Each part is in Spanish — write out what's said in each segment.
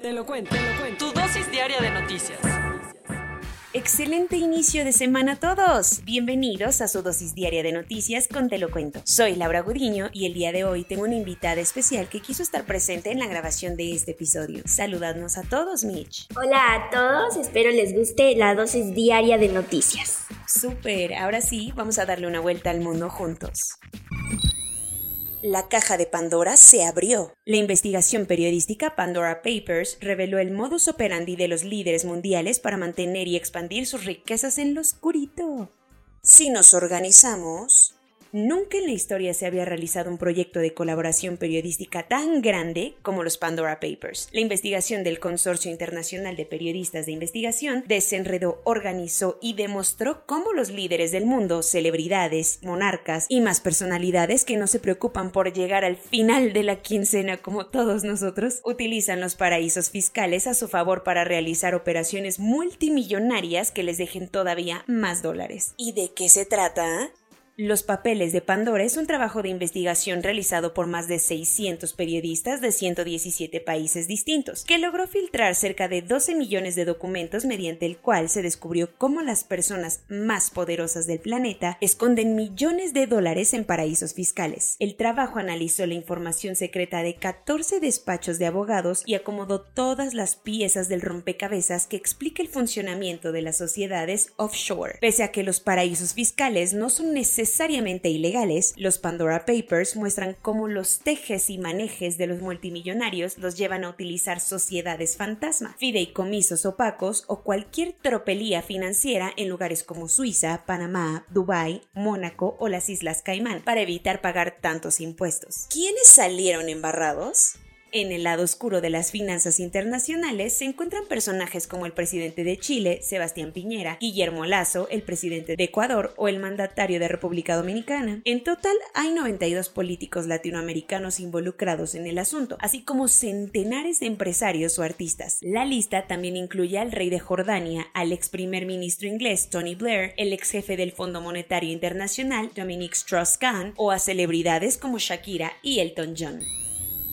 Te lo cuento, te lo cuento. Tu dosis diaria de noticias. Excelente inicio de semana a todos. Bienvenidos a su dosis diaria de noticias con Te lo cuento. Soy Laura Gudiño y el día de hoy tengo una invitada especial que quiso estar presente en la grabación de este episodio. Saludadnos a todos, Mitch. Hola a todos, espero les guste la dosis diaria de noticias. Súper, ahora sí, vamos a darle una vuelta al mundo juntos. La caja de Pandora se abrió. La investigación periodística Pandora Papers reveló el modus operandi de los líderes mundiales para mantener y expandir sus riquezas en lo oscurito. Si nos organizamos, Nunca en la historia se había realizado un proyecto de colaboración periodística tan grande como los Pandora Papers. La investigación del Consorcio Internacional de Periodistas de Investigación desenredó, organizó y demostró cómo los líderes del mundo, celebridades, monarcas y más personalidades que no se preocupan por llegar al final de la quincena como todos nosotros, utilizan los paraísos fiscales a su favor para realizar operaciones multimillonarias que les dejen todavía más dólares. ¿Y de qué se trata? Los papeles de Pandora es un trabajo de investigación realizado por más de 600 periodistas de 117 países distintos, que logró filtrar cerca de 12 millones de documentos mediante el cual se descubrió cómo las personas más poderosas del planeta esconden millones de dólares en paraísos fiscales. El trabajo analizó la información secreta de 14 despachos de abogados y acomodó todas las piezas del rompecabezas que explica el funcionamiento de las sociedades offshore. Pese a que los paraísos fiscales no son necesarios necesariamente ilegales, los Pandora Papers muestran cómo los tejes y manejes de los multimillonarios los llevan a utilizar sociedades fantasma, fideicomisos opacos o cualquier tropelía financiera en lugares como Suiza, Panamá, Dubái, Mónaco o las Islas Caimán para evitar pagar tantos impuestos. ¿Quiénes salieron embarrados? En el lado oscuro de las finanzas internacionales se encuentran personajes como el presidente de Chile, Sebastián Piñera, Guillermo Lazo, el presidente de Ecuador o el mandatario de República Dominicana. En total hay 92 políticos latinoamericanos involucrados en el asunto, así como centenares de empresarios o artistas. La lista también incluye al rey de Jordania, al ex primer ministro inglés Tony Blair, el ex jefe del Fondo Monetario Internacional Dominic Strauss-Kahn o a celebridades como Shakira y Elton John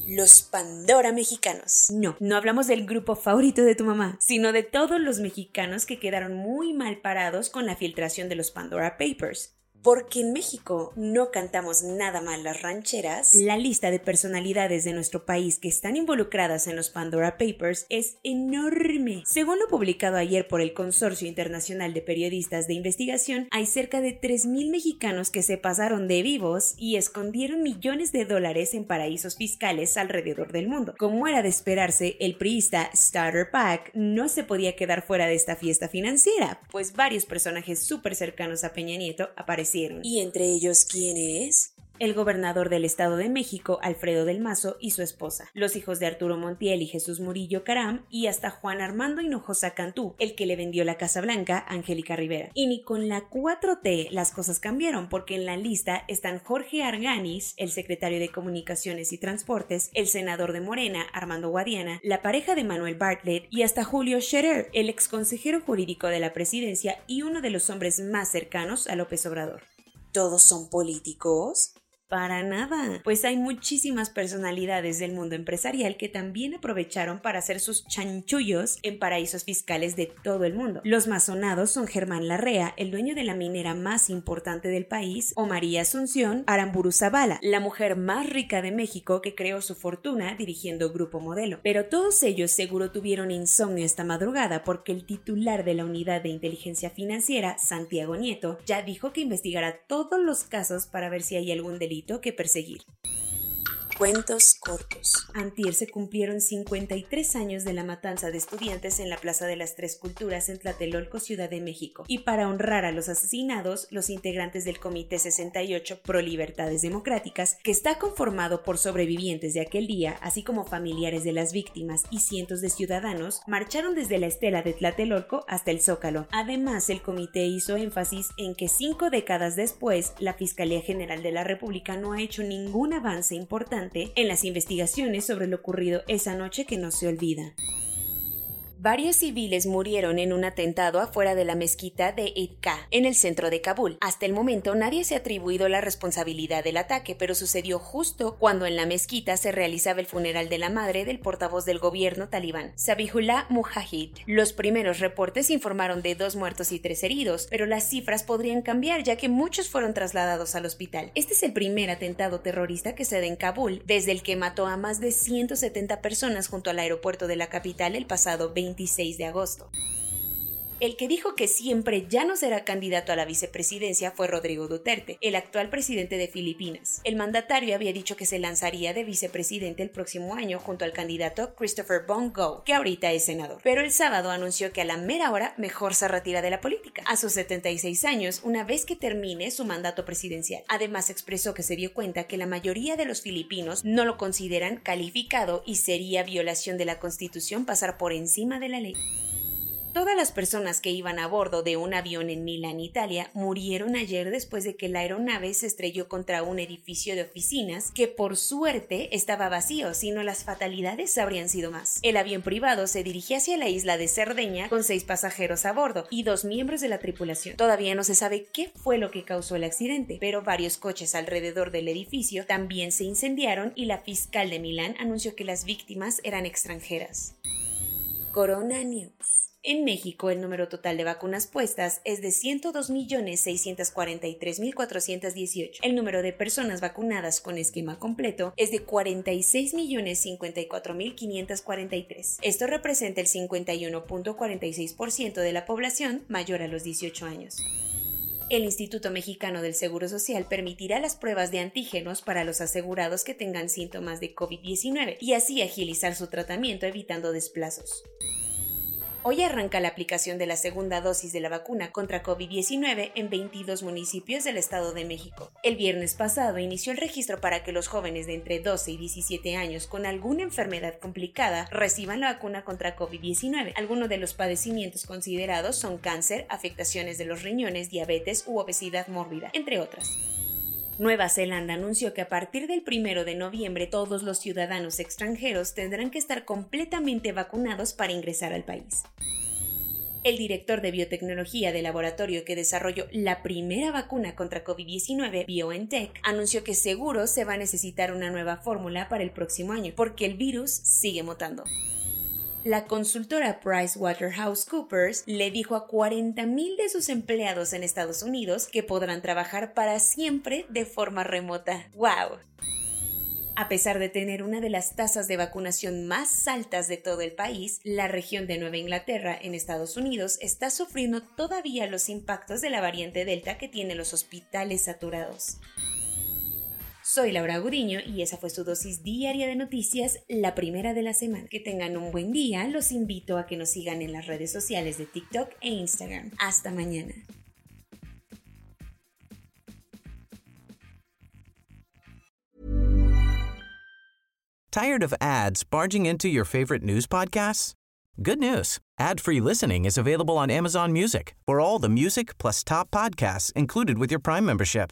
los Pandora mexicanos. No, no hablamos del grupo favorito de tu mamá, sino de todos los mexicanos que quedaron muy mal parados con la filtración de los Pandora Papers. Porque en México no cantamos nada mal las rancheras, la lista de personalidades de nuestro país que están involucradas en los Pandora Papers es enorme. Según lo publicado ayer por el Consorcio Internacional de Periodistas de Investigación, hay cerca de 3.000 mexicanos que se pasaron de vivos y escondieron millones de dólares en paraísos fiscales alrededor del mundo. Como era de esperarse, el priista Starter Pack no se podía quedar fuera de esta fiesta financiera, pues varios personajes súper cercanos a Peña Nieto aparecieron ¿Y entre ellos quién es? El gobernador del Estado de México, Alfredo del Mazo, y su esposa, los hijos de Arturo Montiel y Jesús Murillo Caram, y hasta Juan Armando Hinojosa Cantú, el que le vendió la Casa Blanca, Angélica Rivera. Y ni con la 4T las cosas cambiaron, porque en la lista están Jorge Arganis, el secretario de Comunicaciones y Transportes, el senador de Morena, Armando Guadiana, la pareja de Manuel Bartlett y hasta Julio Scherer, el ex consejero jurídico de la presidencia y uno de los hombres más cercanos a López Obrador. ¿Todos son políticos? Para nada, pues hay muchísimas personalidades del mundo empresarial que también aprovecharon para hacer sus chanchullos en paraísos fiscales de todo el mundo. Los más sonados son Germán Larrea, el dueño de la minera más importante del país, o María Asunción Aramburu Zavala, la mujer más rica de México que creó su fortuna dirigiendo Grupo Modelo. Pero todos ellos seguro tuvieron insomnio esta madrugada porque el titular de la unidad de inteligencia financiera, Santiago Nieto, ya dijo que investigará todos los casos para ver si hay algún delito que perseguir. Cuentos cortos. Antier se cumplieron 53 años de la matanza de estudiantes en la Plaza de las Tres Culturas en Tlatelolco, Ciudad de México. Y para honrar a los asesinados, los integrantes del Comité 68 Pro Libertades Democráticas, que está conformado por sobrevivientes de aquel día, así como familiares de las víctimas y cientos de ciudadanos, marcharon desde la estela de Tlatelolco hasta el Zócalo. Además, el comité hizo énfasis en que cinco décadas después, la Fiscalía General de la República no ha hecho ningún avance en las investigaciones sobre lo ocurrido esa noche que no se olvida. Varios civiles murieron en un atentado afuera de la mezquita de Idka, en el centro de Kabul. Hasta el momento nadie se ha atribuido la responsabilidad del ataque, pero sucedió justo cuando en la mezquita se realizaba el funeral de la madre del portavoz del gobierno talibán, Sabihullah Mujahid. Los primeros reportes informaron de dos muertos y tres heridos, pero las cifras podrían cambiar ya que muchos fueron trasladados al hospital. Este es el primer atentado terrorista que se da en Kabul, desde el que mató a más de 170 personas junto al aeropuerto de la capital el pasado 20 26 de agosto. El que dijo que siempre ya no será candidato a la vicepresidencia fue Rodrigo Duterte, el actual presidente de Filipinas. El mandatario había dicho que se lanzaría de vicepresidente el próximo año junto al candidato Christopher Bongo, que ahorita es senador. Pero el sábado anunció que a la mera hora mejor se retira de la política, a sus 76 años, una vez que termine su mandato presidencial. Además expresó que se dio cuenta que la mayoría de los filipinos no lo consideran calificado y sería violación de la constitución pasar por encima de la ley. Todas las personas que iban a bordo de un avión en Milán, Italia, murieron ayer después de que la aeronave se estrelló contra un edificio de oficinas que por suerte estaba vacío, sino las fatalidades habrían sido más. El avión privado se dirigía hacia la isla de Cerdeña con seis pasajeros a bordo y dos miembros de la tripulación. Todavía no se sabe qué fue lo que causó el accidente, pero varios coches alrededor del edificio también se incendiaron y la fiscal de Milán anunció que las víctimas eran extranjeras. Corona News. En México, el número total de vacunas puestas es de 102.643.418. El número de personas vacunadas con esquema completo es de 46.054.543. Esto representa el 51.46% de la población mayor a los 18 años. El Instituto Mexicano del Seguro Social permitirá las pruebas de antígenos para los asegurados que tengan síntomas de COVID-19 y así agilizar su tratamiento evitando desplazos. Hoy arranca la aplicación de la segunda dosis de la vacuna contra COVID-19 en 22 municipios del Estado de México. El viernes pasado inició el registro para que los jóvenes de entre 12 y 17 años con alguna enfermedad complicada reciban la vacuna contra COVID-19. Algunos de los padecimientos considerados son cáncer, afectaciones de los riñones, diabetes u obesidad mórbida, entre otras. Nueva Zelanda anunció que a partir del 1 de noviembre todos los ciudadanos extranjeros tendrán que estar completamente vacunados para ingresar al país. El director de biotecnología del laboratorio que desarrolló la primera vacuna contra COVID-19, BioNTech, anunció que seguro se va a necesitar una nueva fórmula para el próximo año, porque el virus sigue mutando la consultora PricewaterhouseCoopers le dijo a 40.000 de sus empleados en Estados Unidos que podrán trabajar para siempre de forma remota. ¡Wow! A pesar de tener una de las tasas de vacunación más altas de todo el país, la región de Nueva Inglaterra en Estados Unidos está sufriendo todavía los impactos de la variante Delta que tiene los hospitales saturados. Soy Laura Gudiño y esa fue su dosis diaria de noticias, la primera de la semana. Que tengan un buen día, los invito a que nos sigan en las redes sociales de TikTok e Instagram. Hasta mañana. Tired of ads barging into your favorite news podcasts? Good news. Ad-free listening is available on Amazon Music. For all the music plus top podcasts included with your Prime membership.